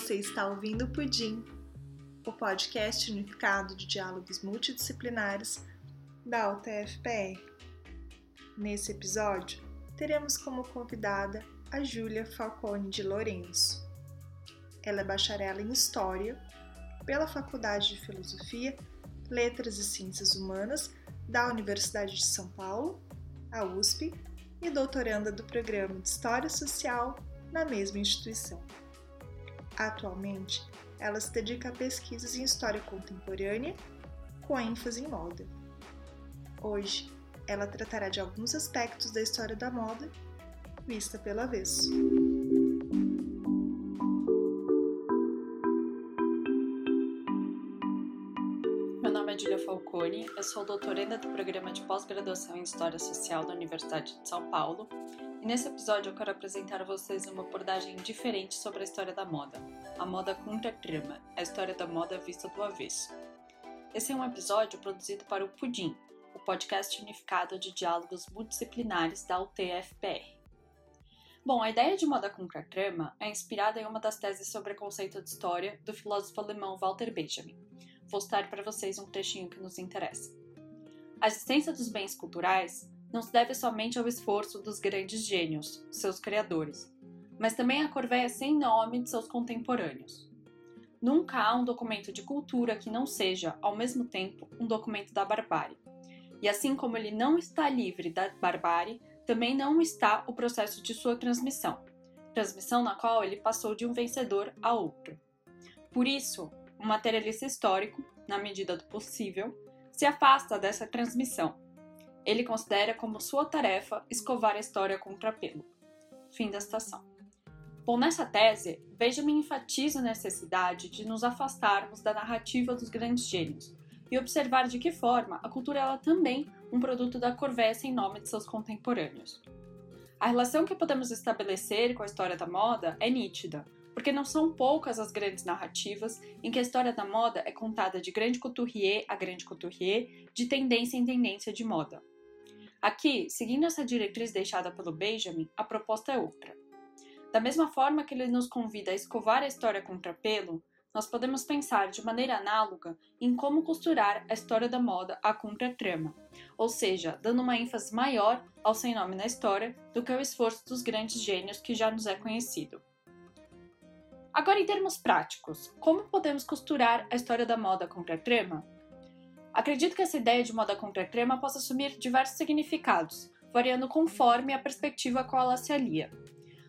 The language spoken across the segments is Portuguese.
Você está ouvindo o Pudim, o podcast unificado de diálogos multidisciplinares da UTFPR. Nesse episódio, teremos como convidada a Júlia Falcone de Lourenço. Ela é bacharela em História pela Faculdade de Filosofia, Letras e Ciências Humanas da Universidade de São Paulo, a USP, e doutoranda do Programa de História Social na mesma instituição. Atualmente, ela se dedica a pesquisas em história contemporânea, com ênfase em moda. Hoje, ela tratará de alguns aspectos da história da moda vista pelo avesso. Falcone, eu sou doutoranda do programa de pós-graduação em História Social da Universidade de São Paulo e nesse episódio eu quero apresentar a vocês uma abordagem diferente sobre a história da moda, a moda contra-trama, a história da moda vista do avesso. Esse é um episódio produzido para o Pudim, o podcast unificado de diálogos multidisciplinares da UTFPR. Bom, a ideia de moda contra-trama é inspirada em uma das teses sobre o conceito de história do filósofo alemão Walter Benjamin. Vou citar para vocês um trechinho que nos interessa. A existência dos bens culturais não se deve somente ao esforço dos grandes gênios, seus criadores, mas também à corvéia sem nome de seus contemporâneos. Nunca há um documento de cultura que não seja, ao mesmo tempo, um documento da barbárie. E assim como ele não está livre da barbárie, também não está o processo de sua transmissão, transmissão na qual ele passou de um vencedor a outro. Por isso, o materialista histórico, na medida do possível, se afasta dessa transmissão ele considera como sua tarefa escovar a história contra pelo. Fim da citação. Bom, nessa tese, Benjamin enfatiza a necessidade de nos afastarmos da narrativa dos grandes gênios e observar de que forma a cultura é também um produto da corvessa em nome de seus contemporâneos. A relação que podemos estabelecer com a história da moda é nítida, porque não são poucas as grandes narrativas em que a história da moda é contada de grande couturier a grande couturier, de tendência em tendência de moda. Aqui, seguindo essa diretriz deixada pelo Benjamin, a proposta é outra. Da mesma forma que ele nos convida a escovar a história contra pelo, nós podemos pensar de maneira análoga em como costurar a história da moda à contra-trama, ou seja, dando uma ênfase maior ao sem nome na história do que ao esforço dos grandes gênios que já nos é conhecido. Agora, em termos práticos, como podemos costurar a história da moda contra-trama? Acredito que essa ideia de moda contra-trema possa assumir diversos significados, variando conforme a perspectiva a qual ela se alia.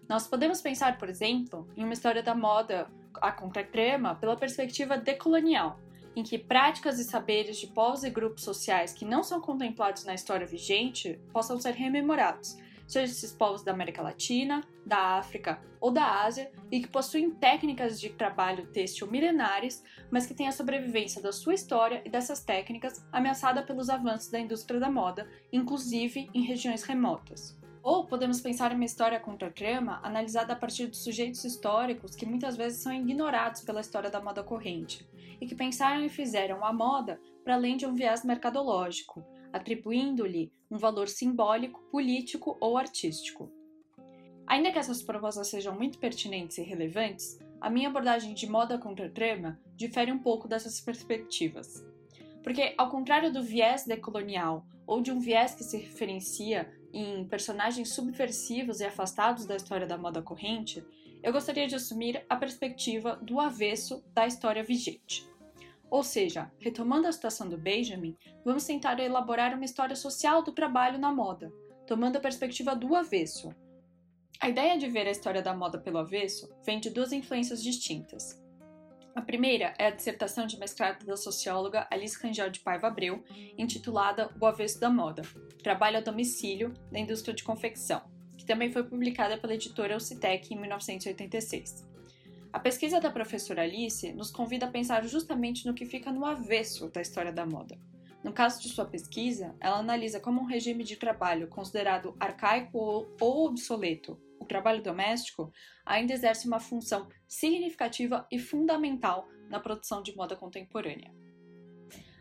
Nós podemos pensar, por exemplo, em uma história da moda a contra-trema pela perspectiva decolonial, em que práticas e saberes de povos e grupos sociais que não são contemplados na história vigente possam ser rememorados, seja esses povos da América Latina, da África ou da Ásia e que possuem técnicas de trabalho têxtil milenares, mas que têm a sobrevivência da sua história e dessas técnicas ameaçada pelos avanços da indústria da moda, inclusive em regiões remotas. Ou podemos pensar em uma história contra-trama analisada a partir de sujeitos históricos que muitas vezes são ignorados pela história da moda corrente e que pensaram e fizeram a moda para além de um viés mercadológico, atribuindo-lhe um valor simbólico, político ou artístico. Ainda que essas propostas sejam muito pertinentes e relevantes, a minha abordagem de moda contra trama difere um pouco dessas perspectivas. Porque, ao contrário do viés decolonial ou de um viés que se referencia em personagens subversivos e afastados da história da moda corrente, eu gostaria de assumir a perspectiva do avesso da história vigente. Ou seja, retomando a situação do Benjamin, vamos tentar elaborar uma história social do trabalho na moda, tomando a perspectiva do avesso. A ideia de ver a história da moda pelo avesso vem de duas influências distintas. A primeira é a dissertação de mestrado da socióloga Alice Rangel de Paiva Abreu, intitulada O Avesso da Moda, Trabalho a Domicílio da Indústria de Confecção, que também foi publicada pela editora Ocitec em 1986. A pesquisa da professora Alice nos convida a pensar justamente no que fica no avesso da história da moda. No caso de sua pesquisa, ela analisa como um regime de trabalho considerado arcaico ou obsoleto, o trabalho doméstico, ainda exerce uma função significativa e fundamental na produção de moda contemporânea.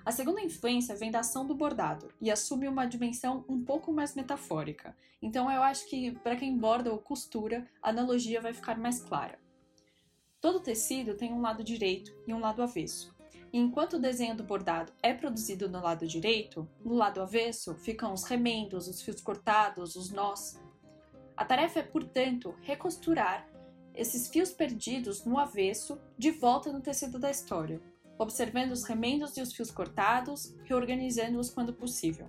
A segunda influência vem da ação do bordado e assume uma dimensão um pouco mais metafórica. Então eu acho que para quem borda ou costura, a analogia vai ficar mais clara. Todo tecido tem um lado direito e um lado avesso. E enquanto o desenho do bordado é produzido no lado direito, no lado avesso ficam os remendos, os fios cortados, os nós. A tarefa é, portanto, recosturar esses fios perdidos no avesso de volta no tecido da história, observando os remendos e os fios cortados, reorganizando-os quando possível.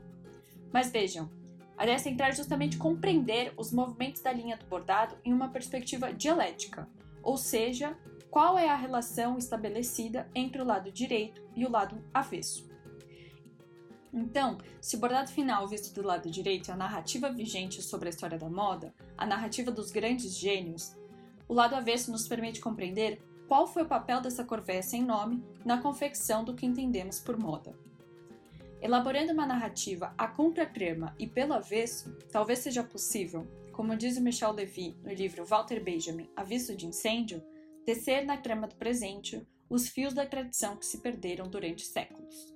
Mas vejam, a ideia central é justamente compreender os movimentos da linha do bordado em uma perspectiva dialética, ou seja, qual é a relação estabelecida entre o lado direito e o lado avesso. Então, se o bordado final visto do lado direito é a narrativa vigente sobre a história da moda, a narrativa dos grandes gênios, o lado avesso nos permite compreender qual foi o papel dessa corvéia sem nome na confecção do que entendemos por moda. Elaborando uma narrativa a contratrama e pelo avesso, talvez seja possível, como diz o Michel Levy no livro Walter Benjamin, Aviso de Incêndio, tecer na trama do presente os fios da tradição que se perderam durante séculos.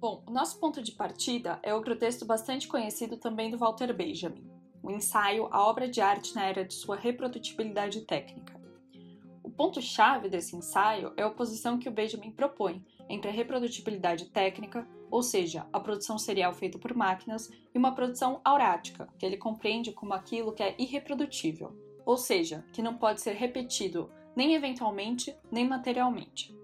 Bom, o nosso ponto de partida é outro texto bastante conhecido também do Walter Benjamin, o ensaio A Obra de Arte na Era de Sua Reprodutibilidade Técnica. O ponto-chave desse ensaio é a oposição que o Benjamin propõe entre a reprodutibilidade técnica, ou seja, a produção serial feita por máquinas, e uma produção aurática, que ele compreende como aquilo que é irreprodutível, ou seja, que não pode ser repetido nem eventualmente nem materialmente.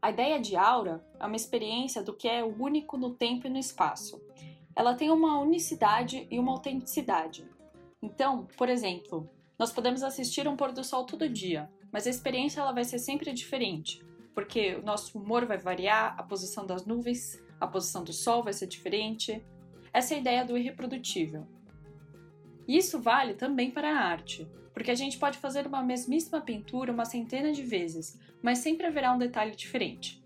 A ideia de aura é uma experiência do que é único no tempo e no espaço. Ela tem uma unicidade e uma autenticidade. Então, por exemplo, nós podemos assistir um pôr do sol todo dia, mas a experiência ela vai ser sempre diferente, porque o nosso humor vai variar, a posição das nuvens, a posição do sol vai ser diferente. Essa é a ideia do irreprodutível. Isso vale também para a arte, porque a gente pode fazer uma mesmíssima pintura uma centena de vezes, mas sempre haverá um detalhe diferente.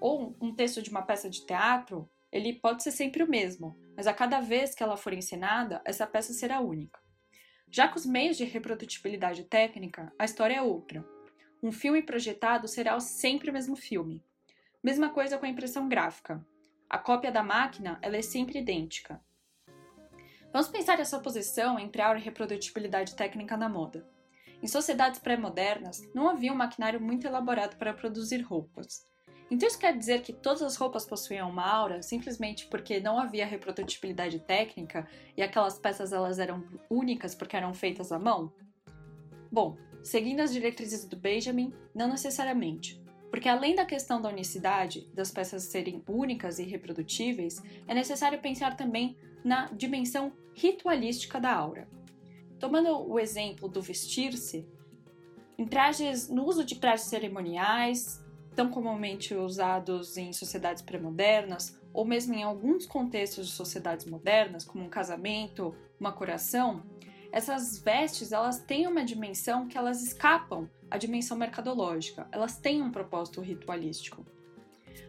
Ou um texto de uma peça de teatro, ele pode ser sempre o mesmo, mas a cada vez que ela for encenada, essa peça será única. Já com os meios de reprodutibilidade técnica, a história é outra. Um filme projetado será sempre o mesmo filme. Mesma coisa com a impressão gráfica. A cópia da máquina ela é sempre idêntica. Vamos pensar essa posição entre aura e reprodutibilidade técnica na moda. Em sociedades pré-modernas, não havia um maquinário muito elaborado para produzir roupas. Então isso quer dizer que todas as roupas possuíam uma aura simplesmente porque não havia reprodutibilidade técnica e aquelas peças elas eram únicas porque eram feitas à mão? Bom, Seguindo as diretrizes do Benjamin, não necessariamente, porque além da questão da unicidade, das peças serem únicas e reprodutíveis, é necessário pensar também na dimensão ritualística da aura. Tomando o exemplo do vestir-se, em trajes, no uso de trajes cerimoniais, tão comumente usados em sociedades pré-modernas, ou mesmo em alguns contextos de sociedades modernas, como um casamento, uma curação, essas vestes elas têm uma dimensão que elas escapam à dimensão mercadológica, elas têm um propósito ritualístico.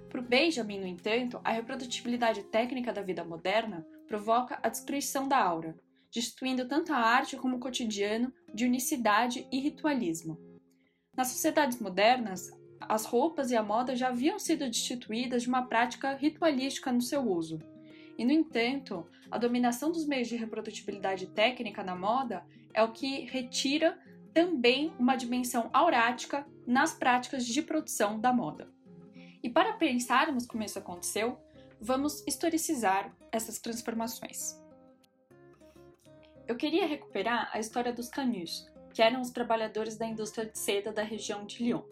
Para o Benjamin, no entanto, a reprodutibilidade técnica da vida moderna provoca a destruição da aura, destituindo tanto a arte como o cotidiano de unicidade e ritualismo. Nas sociedades modernas, as roupas e a moda já haviam sido destituídas de uma prática ritualística no seu uso, e, no entanto, a dominação dos meios de reprodutibilidade técnica na moda é o que retira também uma dimensão aurática nas práticas de produção da moda. E para pensarmos como isso aconteceu, vamos historicizar essas transformações. Eu queria recuperar a história dos Canus, que eram os trabalhadores da indústria de seda da região de Lyon.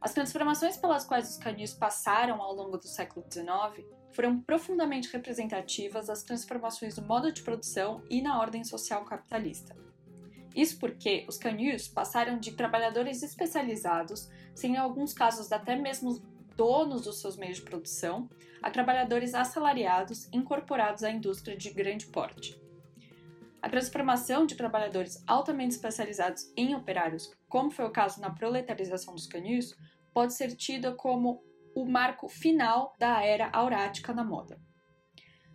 As transformações pelas quais os Canus passaram ao longo do século XIX foram profundamente representativas das transformações no modo de produção e na ordem social capitalista. Isso porque os canhus passaram de trabalhadores especializados, sem em alguns casos até mesmo donos dos seus meios de produção, a trabalhadores assalariados incorporados à indústria de grande porte. A transformação de trabalhadores altamente especializados em operários, como foi o caso na proletarização dos canhus, pode ser tida como o marco final da era aurática na moda.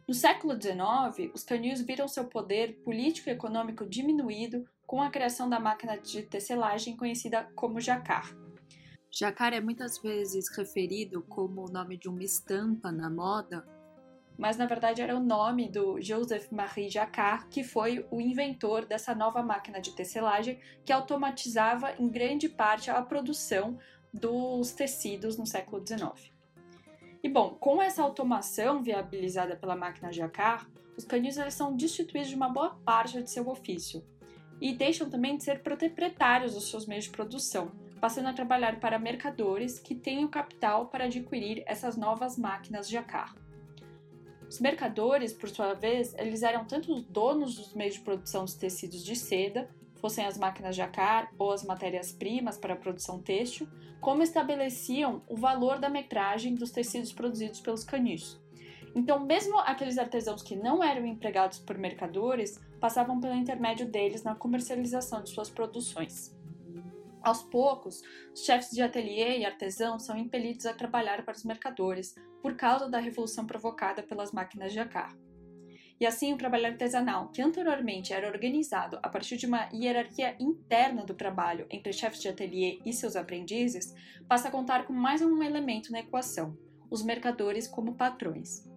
No século XIX, os canhões viram seu poder político e econômico diminuído com a criação da máquina de tecelagem conhecida como jacar. Jacar é muitas vezes referido como o nome de uma estampa na moda, mas na verdade era o nome do Joseph Marie Jacquard, que foi o inventor dessa nova máquina de tecelagem que automatizava em grande parte a produção dos tecidos no século XIX. E bom, com essa automação viabilizada pela máquina Jacquard, os canis eles são destituídos de uma boa parte de seu ofício e deixam também de ser proprietários dos seus meios de produção, passando a trabalhar para mercadores que têm o capital para adquirir essas novas máquinas Jacquard. Os mercadores, por sua vez, eles eram tanto os donos dos meios de produção dos tecidos de seda, fossem as máquinas Jacquard ou as matérias-primas para a produção têxtil, como estabeleciam o valor da metragem dos tecidos produzidos pelos canis. Então, mesmo aqueles artesãos que não eram empregados por mercadores passavam pelo intermédio deles na comercialização de suas produções. Aos poucos, os chefes de ateliê e artesãos são impelidos a trabalhar para os mercadores por causa da revolução provocada pelas máquinas de acar. E assim, o trabalho artesanal, que anteriormente era organizado a partir de uma hierarquia interna do trabalho entre chefes de ateliê e seus aprendizes, passa a contar com mais um elemento na equação: os mercadores como patrões.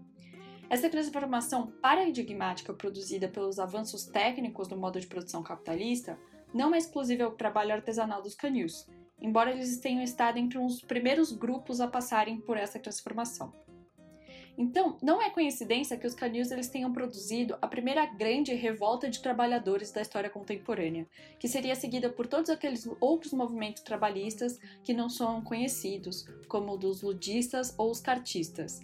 Essa transformação paradigmática produzida pelos avanços técnicos do modo de produção capitalista não é exclusiva ao trabalho artesanal dos canils, embora eles tenham estado entre os primeiros grupos a passarem por essa transformação. Então, não é coincidência que os canils eles tenham produzido a primeira grande revolta de trabalhadores da história contemporânea, que seria seguida por todos aqueles outros movimentos trabalhistas que não são conhecidos, como o dos ludistas ou os cartistas,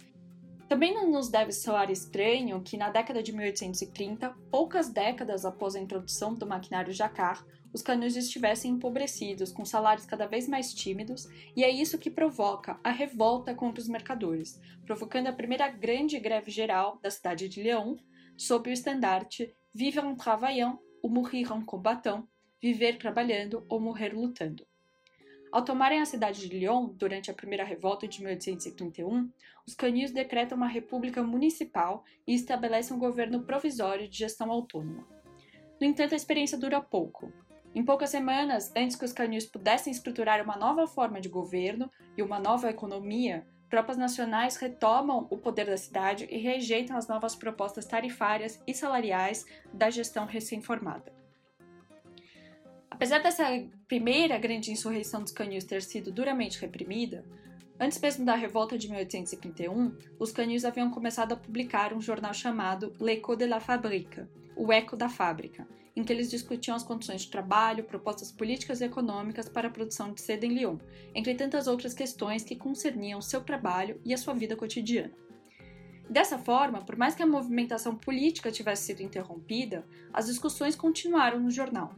também não nos deve soar estranho que, na década de 1830, poucas décadas após a introdução do maquinário Jacquard, os canudos estivessem empobrecidos, com salários cada vez mais tímidos, e é isso que provoca a revolta contra os mercadores, provocando a primeira grande greve geral da cidade de Lyon, sob o estandarte Vive en travaillant ou mourir en combattant, viver trabalhando ou morrer lutando. Ao tomarem a cidade de Lyon durante a primeira revolta de 1831, os canis decretam uma república municipal e estabelecem um governo provisório de gestão autônoma. No entanto, a experiência dura pouco. Em poucas semanas, antes que os canis pudessem estruturar uma nova forma de governo e uma nova economia, tropas nacionais retomam o poder da cidade e rejeitam as novas propostas tarifárias e salariais da gestão recém-formada. Apesar dessa primeira grande insurreição dos canis ter sido duramente reprimida, antes mesmo da revolta de 1831, os canis haviam começado a publicar um jornal chamado L'Echo de la Fabrique, o Eco da Fábrica, em que eles discutiam as condições de trabalho, propostas políticas e econômicas para a produção de seda em Lyon, entre tantas outras questões que concerniam seu trabalho e a sua vida cotidiana. Dessa forma, por mais que a movimentação política tivesse sido interrompida, as discussões continuaram no jornal.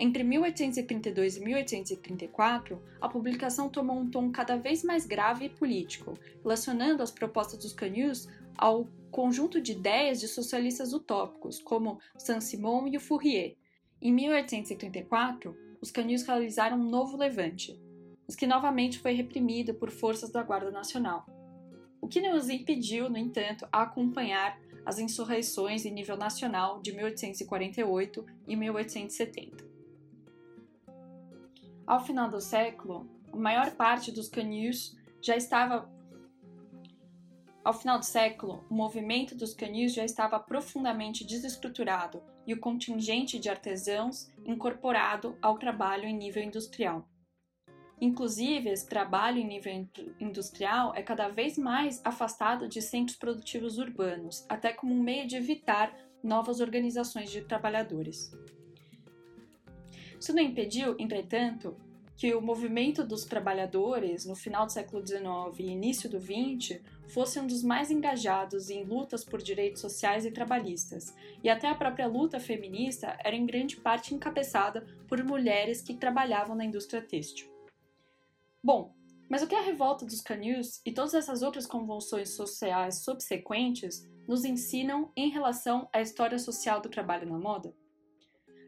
Entre 1832 e 1834, a publicação tomou um tom cada vez mais grave e político, relacionando as propostas dos Canuts ao conjunto de ideias de socialistas utópicos, como Saint-Simon e o Fourier. Em 1834, os Canuts realizaram um novo levante, mas que novamente foi reprimido por forças da Guarda Nacional. O que nos impediu, no entanto, a acompanhar as insurreições em nível nacional de 1848 e 1870. Ao final do século, a maior parte dos canis já estava ao final do século, o movimento dos canis já estava profundamente desestruturado e o contingente de artesãos incorporado ao trabalho em nível industrial. Inclusive, esse trabalho em nível industrial é cada vez mais afastado de centros produtivos urbanos, até como um meio de evitar novas organizações de trabalhadores. Isso não impediu, entretanto, que o movimento dos trabalhadores no final do século XIX e início do XX fosse um dos mais engajados em lutas por direitos sociais e trabalhistas, e até a própria luta feminista era em grande parte encabeçada por mulheres que trabalhavam na indústria têxtil. Bom, mas o que a revolta dos Canuts e todas essas outras convulsões sociais subsequentes nos ensinam em relação à história social do trabalho na moda?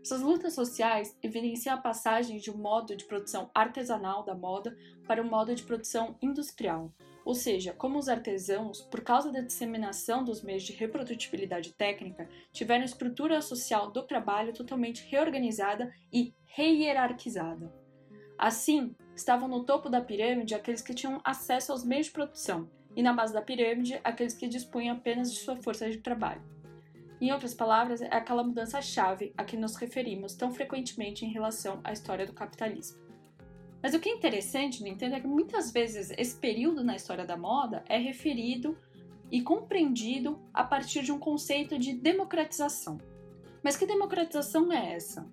Essas lutas sociais evidenciam a passagem de um modo de produção artesanal da moda para um modo de produção industrial, ou seja, como os artesãos, por causa da disseminação dos meios de reprodutibilidade técnica, tiveram a estrutura social do trabalho totalmente reorganizada e rehierarquizada. Assim, estavam no topo da pirâmide aqueles que tinham acesso aos meios de produção, e na base da pirâmide, aqueles que dispunham apenas de sua força de trabalho. Em outras palavras, é aquela mudança-chave a que nos referimos tão frequentemente em relação à história do capitalismo. Mas o que é interessante, no entanto, é que muitas vezes esse período na história da moda é referido e compreendido a partir de um conceito de democratização. Mas que democratização é essa?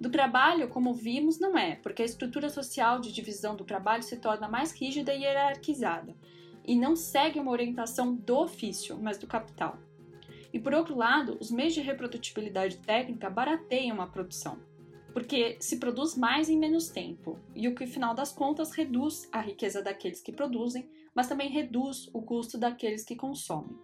Do trabalho, como vimos, não é, porque a estrutura social de divisão do trabalho se torna mais rígida e hierarquizada, e não segue uma orientação do ofício, mas do capital. E por outro lado, os meios de reprodutibilidade técnica barateiam a produção, porque se produz mais em menos tempo, e o que, final das contas, reduz a riqueza daqueles que produzem, mas também reduz o custo daqueles que consomem.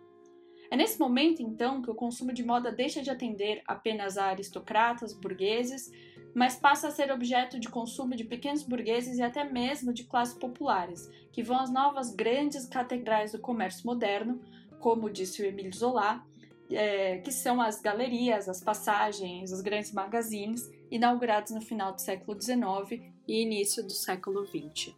É nesse momento, então, que o consumo de moda deixa de atender apenas a aristocratas, burgueses, mas passa a ser objeto de consumo de pequenos burgueses e até mesmo de classes populares, que vão às novas grandes catedrais do comércio moderno, como disse o Emile Zola, é, que são as galerias, as passagens, os grandes magazines, inaugurados no final do século XIX e início do século XX.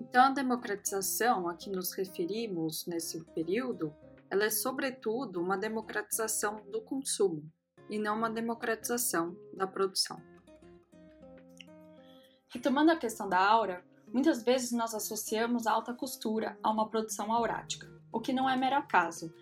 Então, a democratização a que nos referimos nesse período, ela é sobretudo uma democratização do consumo e não uma democratização da produção. Retomando a questão da aura, muitas vezes nós associamos a alta costura a uma produção aurática, o que não é mero acaso,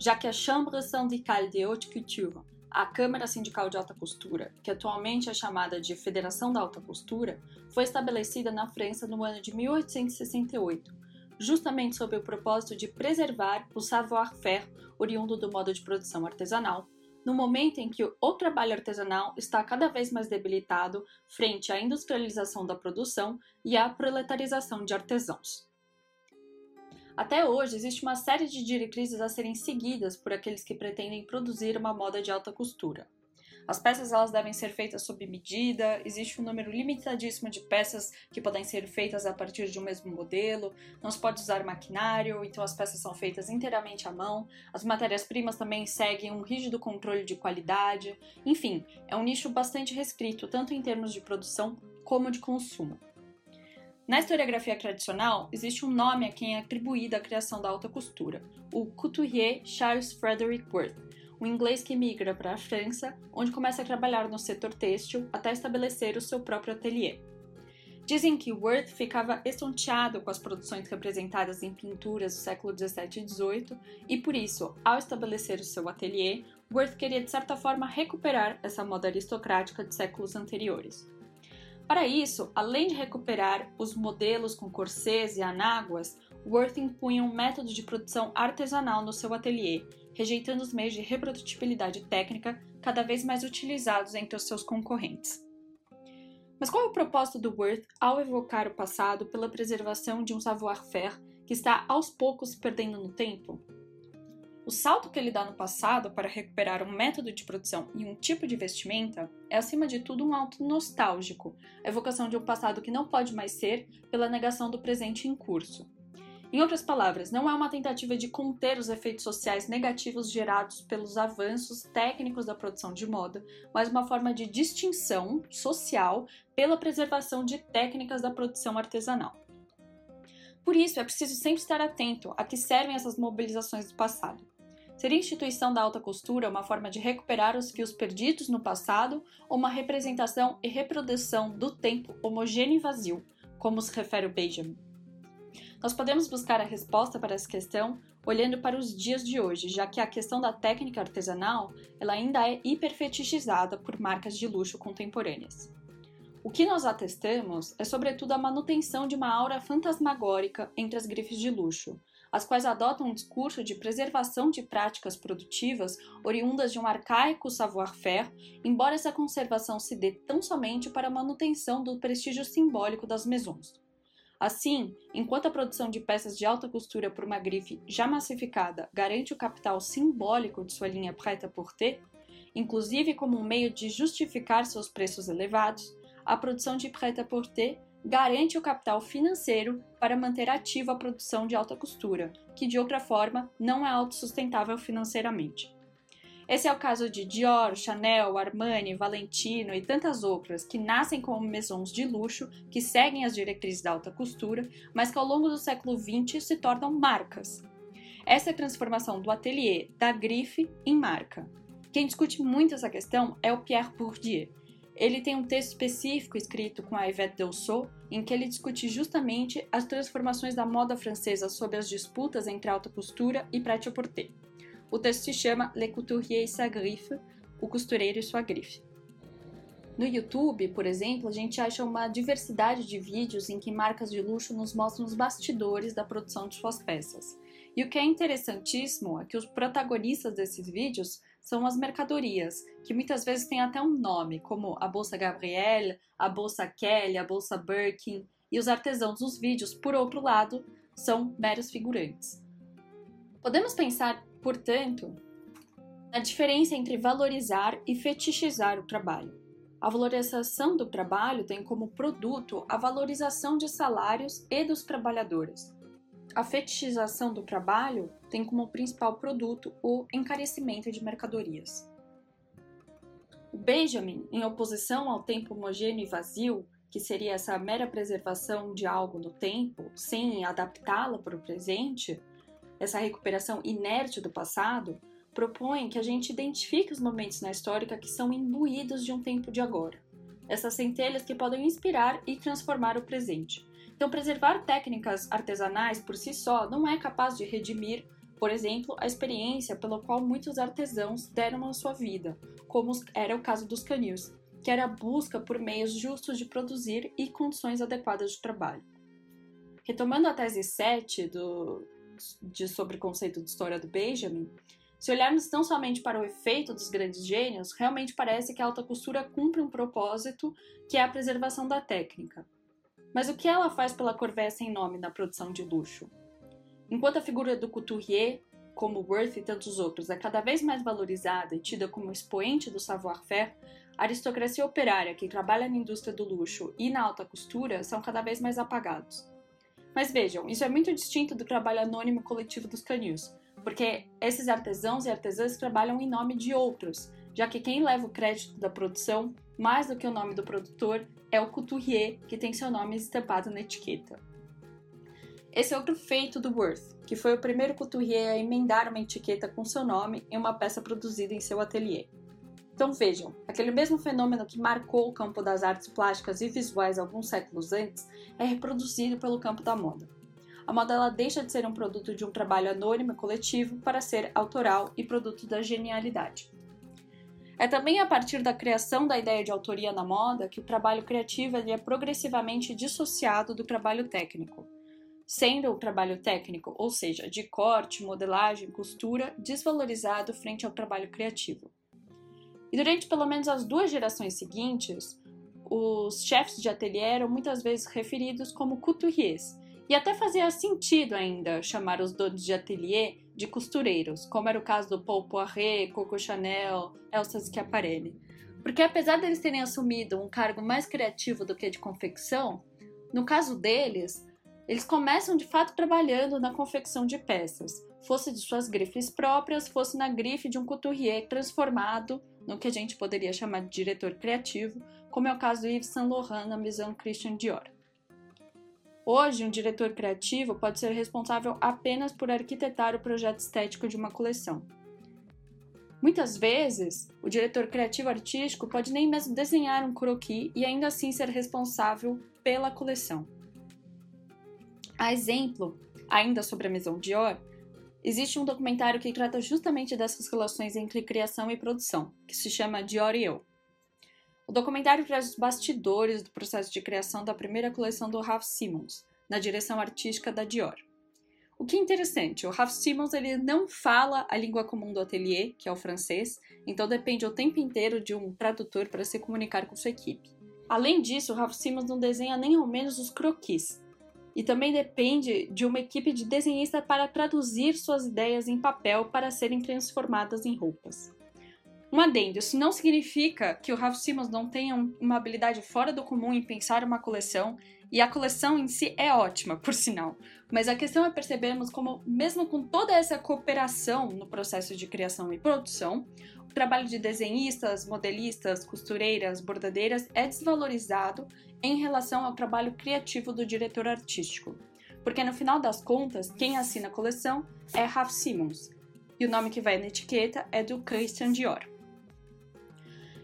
já que a Chambre syndicale de haute couture, a Câmara Sindical de Alta Costura, que atualmente é chamada de Federação da Alta Costura, foi estabelecida na França no ano de 1868, justamente sob o propósito de preservar o savoir-faire oriundo do modo de produção artesanal, no momento em que o trabalho artesanal está cada vez mais debilitado frente à industrialização da produção e à proletarização de artesãos. Até hoje, existe uma série de diretrizes a serem seguidas por aqueles que pretendem produzir uma moda de alta costura. As peças elas devem ser feitas sob medida, existe um número limitadíssimo de peças que podem ser feitas a partir de um mesmo modelo, não se pode usar maquinário, então as peças são feitas inteiramente à mão, as matérias-primas também seguem um rígido controle de qualidade, enfim, é um nicho bastante restrito, tanto em termos de produção como de consumo. Na historiografia tradicional, existe um nome a quem é atribuída a criação da alta costura, o couturier Charles Frederick Worth, um inglês que migra para a França, onde começa a trabalhar no setor têxtil até estabelecer o seu próprio ateliê. Dizem que Worth ficava estonteado com as produções representadas em pinturas do século 17 e 18 e por isso, ao estabelecer o seu ateliê, Worth queria de certa forma recuperar essa moda aristocrática de séculos anteriores. Para isso, além de recuperar os modelos com corsês e anáguas, Worth impunha um método de produção artesanal no seu ateliê, rejeitando os meios de reprodutibilidade técnica cada vez mais utilizados entre os seus concorrentes. Mas qual é o propósito do Worth ao evocar o passado pela preservação de um savoir-faire que está aos poucos perdendo no tempo? O salto que ele dá no passado para recuperar um método de produção e um tipo de vestimenta é, acima de tudo, um alto nostálgico, a evocação de um passado que não pode mais ser pela negação do presente em curso. Em outras palavras, não é uma tentativa de conter os efeitos sociais negativos gerados pelos avanços técnicos da produção de moda, mas uma forma de distinção social pela preservação de técnicas da produção artesanal. Por isso, é preciso sempre estar atento a que servem essas mobilizações do passado. Seria a instituição da alta costura uma forma de recuperar os fios perdidos no passado ou uma representação e reprodução do tempo homogêneo e vazio, como se refere o Benjamin? Nós podemos buscar a resposta para essa questão olhando para os dias de hoje, já que a questão da técnica artesanal ela ainda é hiperfetichizada por marcas de luxo contemporâneas. O que nós atestamos é, sobretudo, a manutenção de uma aura fantasmagórica entre as grifes de luxo, as quais adotam um discurso de preservação de práticas produtivas oriundas de um arcaico savoir-faire, embora essa conservação se dê tão somente para a manutenção do prestígio simbólico das maisons. Assim, enquanto a produção de peças de alta costura por uma grife já massificada garante o capital simbólico de sua linha prêt-à-porter, inclusive como um meio de justificar seus preços elevados, a produção de prêt-à-porter garante o capital financeiro para manter ativa a produção de alta costura, que de outra forma não é autossustentável financeiramente. Esse é o caso de Dior, Chanel, Armani, Valentino e tantas outras que nascem como maisons de luxo que seguem as diretrizes da alta costura, mas que ao longo do século XX se tornam marcas. Essa é a transformação do atelier da grife em marca. Quem discute muito essa questão é o Pierre Bourdieu. Ele tem um texto específico escrito com a Yvette Delceau, em que ele discute justamente as transformações da moda francesa sob as disputas entre alta costura e prêt-à-porter. O texto se chama Le Couturier et sa griffe, o costureiro e sua grife. No YouTube, por exemplo, a gente acha uma diversidade de vídeos em que marcas de luxo nos mostram os bastidores da produção de suas peças. E o que é interessantíssimo é que os protagonistas desses vídeos são as mercadorias, que muitas vezes têm até um nome, como a Bolsa Gabrielle, a Bolsa Kelly, a Bolsa Birkin, e os artesãos dos vídeos, por outro lado, são meros figurantes. Podemos pensar Portanto, a diferença entre valorizar e fetichizar o trabalho. A valorização do trabalho tem como produto a valorização de salários e dos trabalhadores. A fetichização do trabalho tem como principal produto o encarecimento de mercadorias. O Benjamin, em oposição ao tempo homogêneo e vazio, que seria essa mera preservação de algo no tempo, sem adaptá-la para o presente, essa recuperação inerte do passado, propõe que a gente identifique os momentos na história que são imbuídos de um tempo de agora. Essas centelhas que podem inspirar e transformar o presente. Então, preservar técnicas artesanais por si só não é capaz de redimir, por exemplo, a experiência pela qual muitos artesãos deram a sua vida, como era o caso dos canils, que era a busca por meios justos de produzir e condições adequadas de trabalho. Retomando a tese 7 do, de, sobre o conceito de história do Benjamin, se olharmos tão somente para o efeito dos grandes gênios, realmente parece que a alta costura cumpre um propósito que é a preservação da técnica. Mas o que ela faz pela corvéia sem nome na produção de luxo? Enquanto a figura do couturier, como Worth e tantos outros, é cada vez mais valorizada e tida como expoente do savoir-faire, a aristocracia operária que trabalha na indústria do luxo e na alta costura são cada vez mais apagados. Mas vejam, isso é muito distinto do trabalho anônimo coletivo dos canils, porque esses artesãos e artesãs trabalham em nome de outros, já que quem leva o crédito da produção, mais do que o nome do produtor, é o couturier, que tem seu nome estampado na etiqueta. Esse é outro feito do Worth, que foi o primeiro couturier a emendar uma etiqueta com seu nome em uma peça produzida em seu ateliê. Então vejam, aquele mesmo fenômeno que marcou o campo das artes plásticas e visuais alguns séculos antes é reproduzido pelo campo da moda. A moda ela deixa de ser um produto de um trabalho anônimo e coletivo para ser autoral e produto da genialidade. É também a partir da criação da ideia de autoria na moda que o trabalho criativo é progressivamente dissociado do trabalho técnico, sendo o trabalho técnico, ou seja, de corte, modelagem, costura, desvalorizado frente ao trabalho criativo. E durante pelo menos as duas gerações seguintes, os chefes de ateliê eram muitas vezes referidos como couturiers, e até fazia sentido ainda chamar os donos de ateliê de costureiros, como era o caso do Paul Poiret, Coco Chanel, Elsa Schiaparelli. Porque apesar deles terem assumido um cargo mais criativo do que de confecção, no caso deles, eles começam de fato trabalhando na confecção de peças, fosse de suas grifes próprias, fosse na grife de um couturier transformado no que a gente poderia chamar de diretor criativo, como é o caso do Yves Saint Laurent na Maison Christian Dior. Hoje, um diretor criativo pode ser responsável apenas por arquitetar o projeto estético de uma coleção. Muitas vezes, o diretor criativo artístico pode nem mesmo desenhar um croquis e ainda assim ser responsável pela coleção. A exemplo, ainda sobre a Maison Dior, Existe um documentário que trata justamente dessas relações entre criação e produção, que se chama Dior e Eu. O documentário traz os bastidores do processo de criação da primeira coleção do Ralph Simmons, na direção artística da Dior. O que é interessante, o Ralph Simmons ele não fala a língua comum do ateliê, que é o francês, então depende o tempo inteiro de um tradutor para se comunicar com sua equipe. Além disso, o Ralph Simmons não desenha nem ao menos os croquis, e também depende de uma equipe de desenhista para traduzir suas ideias em papel para serem transformadas em roupas. Um adendo, isso não significa que o Ralph Simmons não tenha uma habilidade fora do comum em pensar uma coleção E a coleção em si é ótima, por sinal. Mas a questão é percebermos como, mesmo com toda essa cooperação no processo de criação e produção, o trabalho de desenhistas, modelistas, costureiras, bordadeiras é desvalorizado em relação ao trabalho criativo do diretor artístico. Porque no final das contas, quem assina a coleção é Ralph Simmons, e o nome que vai na etiqueta é do Christian Dior.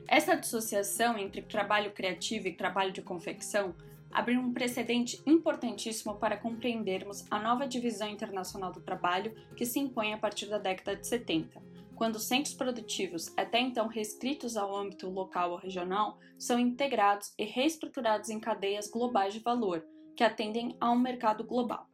Essa dissociação entre trabalho criativo e trabalho de confecção abriu um precedente importantíssimo para compreendermos a nova divisão internacional do trabalho que se impõe a partir da década de 70, quando centros produtivos, até então restritos ao âmbito local ou regional, são integrados e reestruturados em cadeias globais de valor, que atendem a um mercado global.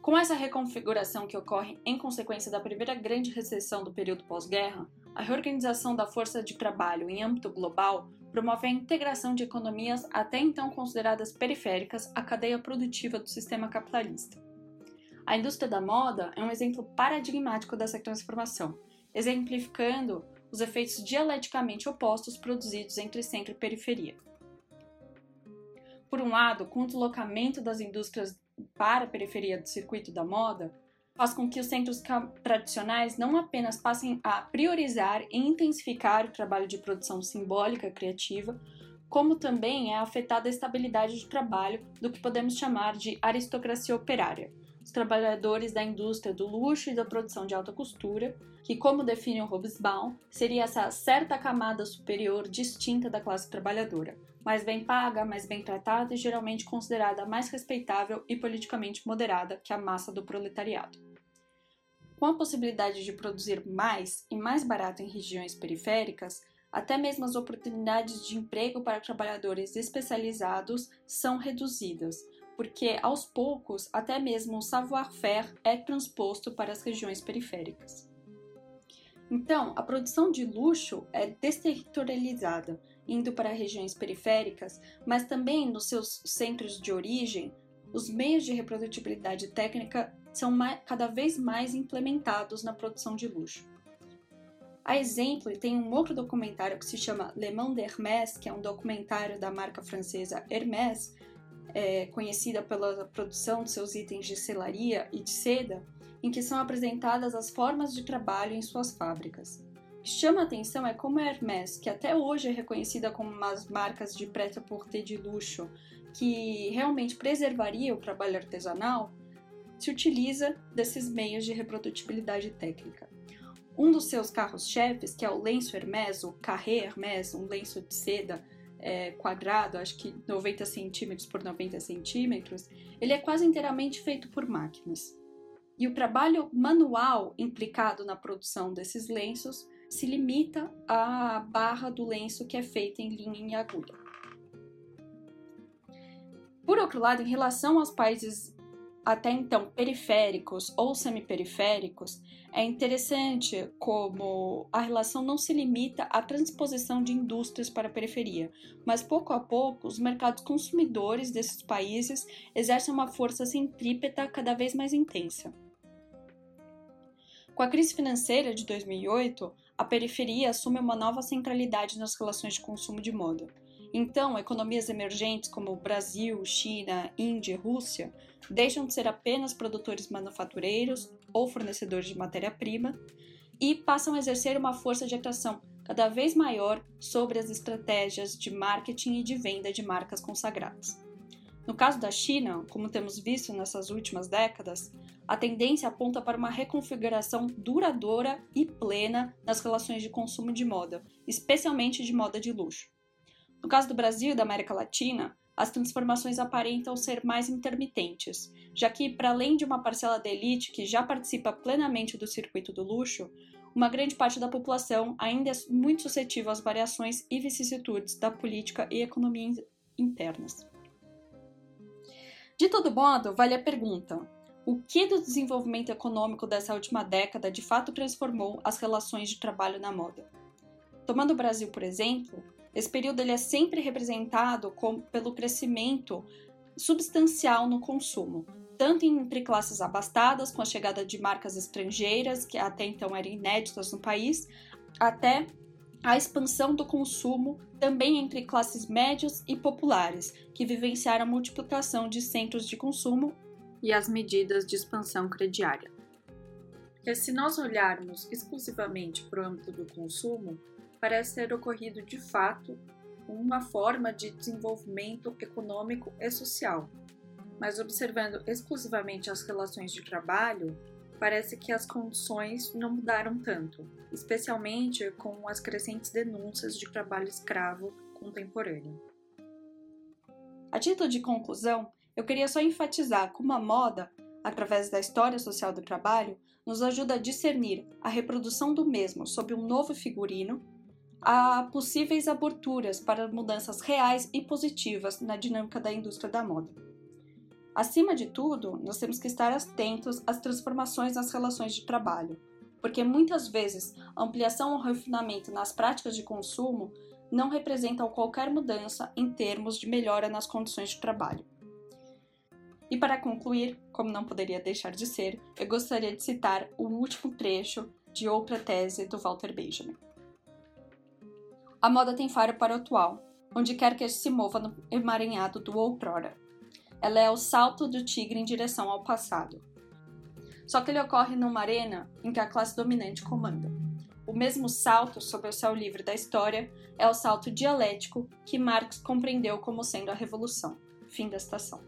Com essa reconfiguração que ocorre em consequência da primeira grande recessão do período pós-guerra, a reorganização da força de trabalho em âmbito global promove a integração de economias até então consideradas periféricas à cadeia produtiva do sistema capitalista. A indústria da moda é um exemplo paradigmático dessa transformação, exemplificando os efeitos dialeticamente opostos produzidos entre centro e periferia. Por um lado, com o deslocamento das indústrias para a periferia do circuito da moda, faz com que os centros tradicionais não apenas passem a priorizar e intensificar o trabalho de produção simbólica criativa, como também é afetada a estabilidade de trabalho do que podemos chamar de aristocracia operária, os trabalhadores da indústria do luxo e da produção de alta costura, que, como define o Hobsbawm, seria essa certa camada superior distinta da classe trabalhadora, mais bem paga, mais bem tratada e geralmente considerada mais respeitável e politicamente moderada que a massa do proletariado. Com a possibilidade de produzir mais e mais barato em regiões periféricas, até mesmo as oportunidades de emprego para trabalhadores especializados são reduzidas, porque aos poucos até mesmo o savoir-faire é transposto para as regiões periféricas. Então, a produção de luxo é desterritorializada, indo para regiões periféricas, mas também nos seus centros de origem, os meios de reprodutibilidade técnica são cada vez mais implementados na produção de luxo. A exemplo, tem um outro documentário que se chama Le Monde d'Hermès, que é um documentário da marca francesa Hermès, é, conhecida pela produção de seus itens de selaria e de seda, em que são apresentadas as formas de trabalho em suas fábricas que chama a atenção é como a Hermès, que até hoje é reconhecida como uma das marcas de prêt-à-porter de luxo, que realmente preservaria o trabalho artesanal, se utiliza desses meios de reprodutibilidade técnica. Um dos seus carros-chefes, que é o lenço Hermès, o carré Hermès, um lenço de seda é, quadrado, acho que 90 centímetros por 90 centímetros, ele é quase inteiramente feito por máquinas. E o trabalho manual implicado na produção desses lenços se limita à barra do lenço que é feita em linha e agulha. Por outro lado, em relação aos países até então periféricos ou semiperiféricos, é interessante como a relação não se limita à transposição de indústrias para a periferia, mas pouco a pouco os mercados consumidores desses países exercem uma força centrípeta cada vez mais intensa. Com a crise financeira de 2008, a periferia assume uma nova centralidade nas relações de consumo de moda. Então, economias emergentes como Brasil, China, Índia e Rússia deixam de ser apenas produtores manufatureiros ou fornecedores de matéria-prima e passam a exercer uma força de atração cada vez maior sobre as estratégias de marketing e de venda de marcas consagradas. No caso da China, como temos visto nessas últimas décadas, a tendência aponta para uma reconfiguração duradoura e plena nas relações de consumo de moda, especialmente de moda de luxo. No caso do Brasil e da América Latina, as transformações aparentam ser mais intermitentes, já que, para além de uma parcela da elite que já participa plenamente do circuito do luxo, uma grande parte da população ainda é muito suscetível às variações e vicissitudes da política e economia internas. De todo modo, vale a pergunta: o que do desenvolvimento econômico dessa última década de fato transformou as relações de trabalho na moda? Tomando o Brasil, por exemplo, esse período ele é sempre representado com, pelo crescimento substancial no consumo, tanto entre classes abastadas, com a chegada de marcas estrangeiras, que até então eram inéditas no país, até a expansão do consumo também entre classes médias e populares, que vivenciaram a multiplicação de centros de consumo e as medidas de expansão crediária. Porque se nós olharmos exclusivamente para o âmbito do consumo, parece ter ocorrido de fato uma forma de desenvolvimento econômico e social. Mas observando exclusivamente as relações de trabalho, parece que as condições não mudaram tanto, especialmente com as crescentes denúncias de trabalho escravo contemporâneo. A título de conclusão, eu queria só enfatizar como a moda, através da história social do trabalho, nos ajuda a discernir a reprodução do mesmo sob um novo figurino, a possíveis aberturas para mudanças reais e positivas na dinâmica da indústria da moda. Acima de tudo, nós temos que estar atentos às transformações nas relações de trabalho, porque muitas vezes a ampliação ou refinamento nas práticas de consumo não representam qualquer mudança em termos de melhora nas condições de trabalho. E para concluir, como não poderia deixar de ser, eu gostaria de citar o último trecho de outra tese do Walter Benjamin. A moda tem faro para o atual, onde quer que se mova no emaranhado do outrora. Ela é o salto do tigre em direção ao passado. Só que ele ocorre numa arena em que a classe dominante comanda. O mesmo salto sobre o céu livre da história é o salto dialético que Marx compreendeu como sendo a revolução. Fim da estação.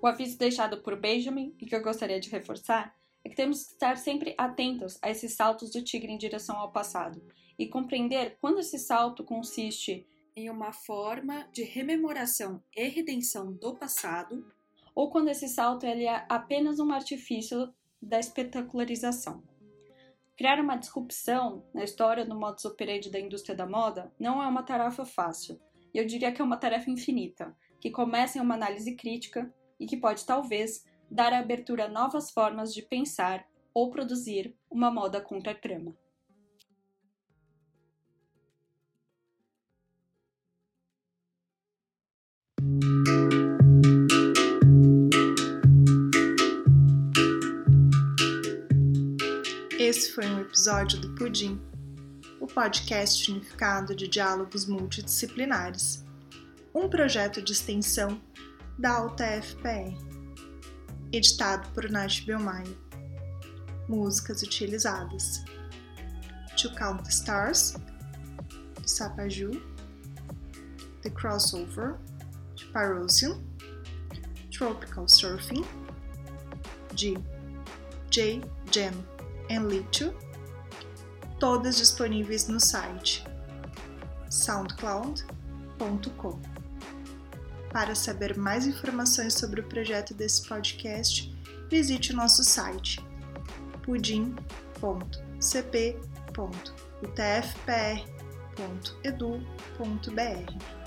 O aviso deixado por Benjamin e que eu gostaria de reforçar é que temos que estar sempre atentos a esses saltos do tigre em direção ao passado e compreender quando esse salto consiste em uma forma de rememoração e redenção do passado, ou quando esse salto ele é apenas um artifício da espetacularização. Criar uma disrupção na história do modus operandi da indústria da moda não é uma tarefa fácil, e eu diria que é uma tarefa infinita, que começa em uma análise crítica e que pode talvez dar abertura a novas formas de pensar ou produzir uma moda contra-trama. Esse foi um episódio do Pudim, o podcast unificado de diálogos multidisciplinares, um projeto de extensão da UTFPR, editado por Nath Belmaio. Músicas utilizadas: To Count the Stars, de Sapaju, The Crossover, de Parosian, Tropical Surfing, de J. Jen and Litio, todas disponíveis no site soundcloud.com. Para saber mais informações sobre o projeto desse podcast, visite o nosso site pudim.cp.utfpr.edu.br.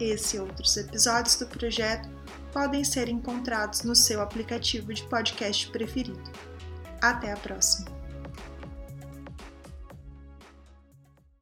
Esse e outros episódios do projeto podem ser encontrados no seu aplicativo de podcast preferido. Até a próxima!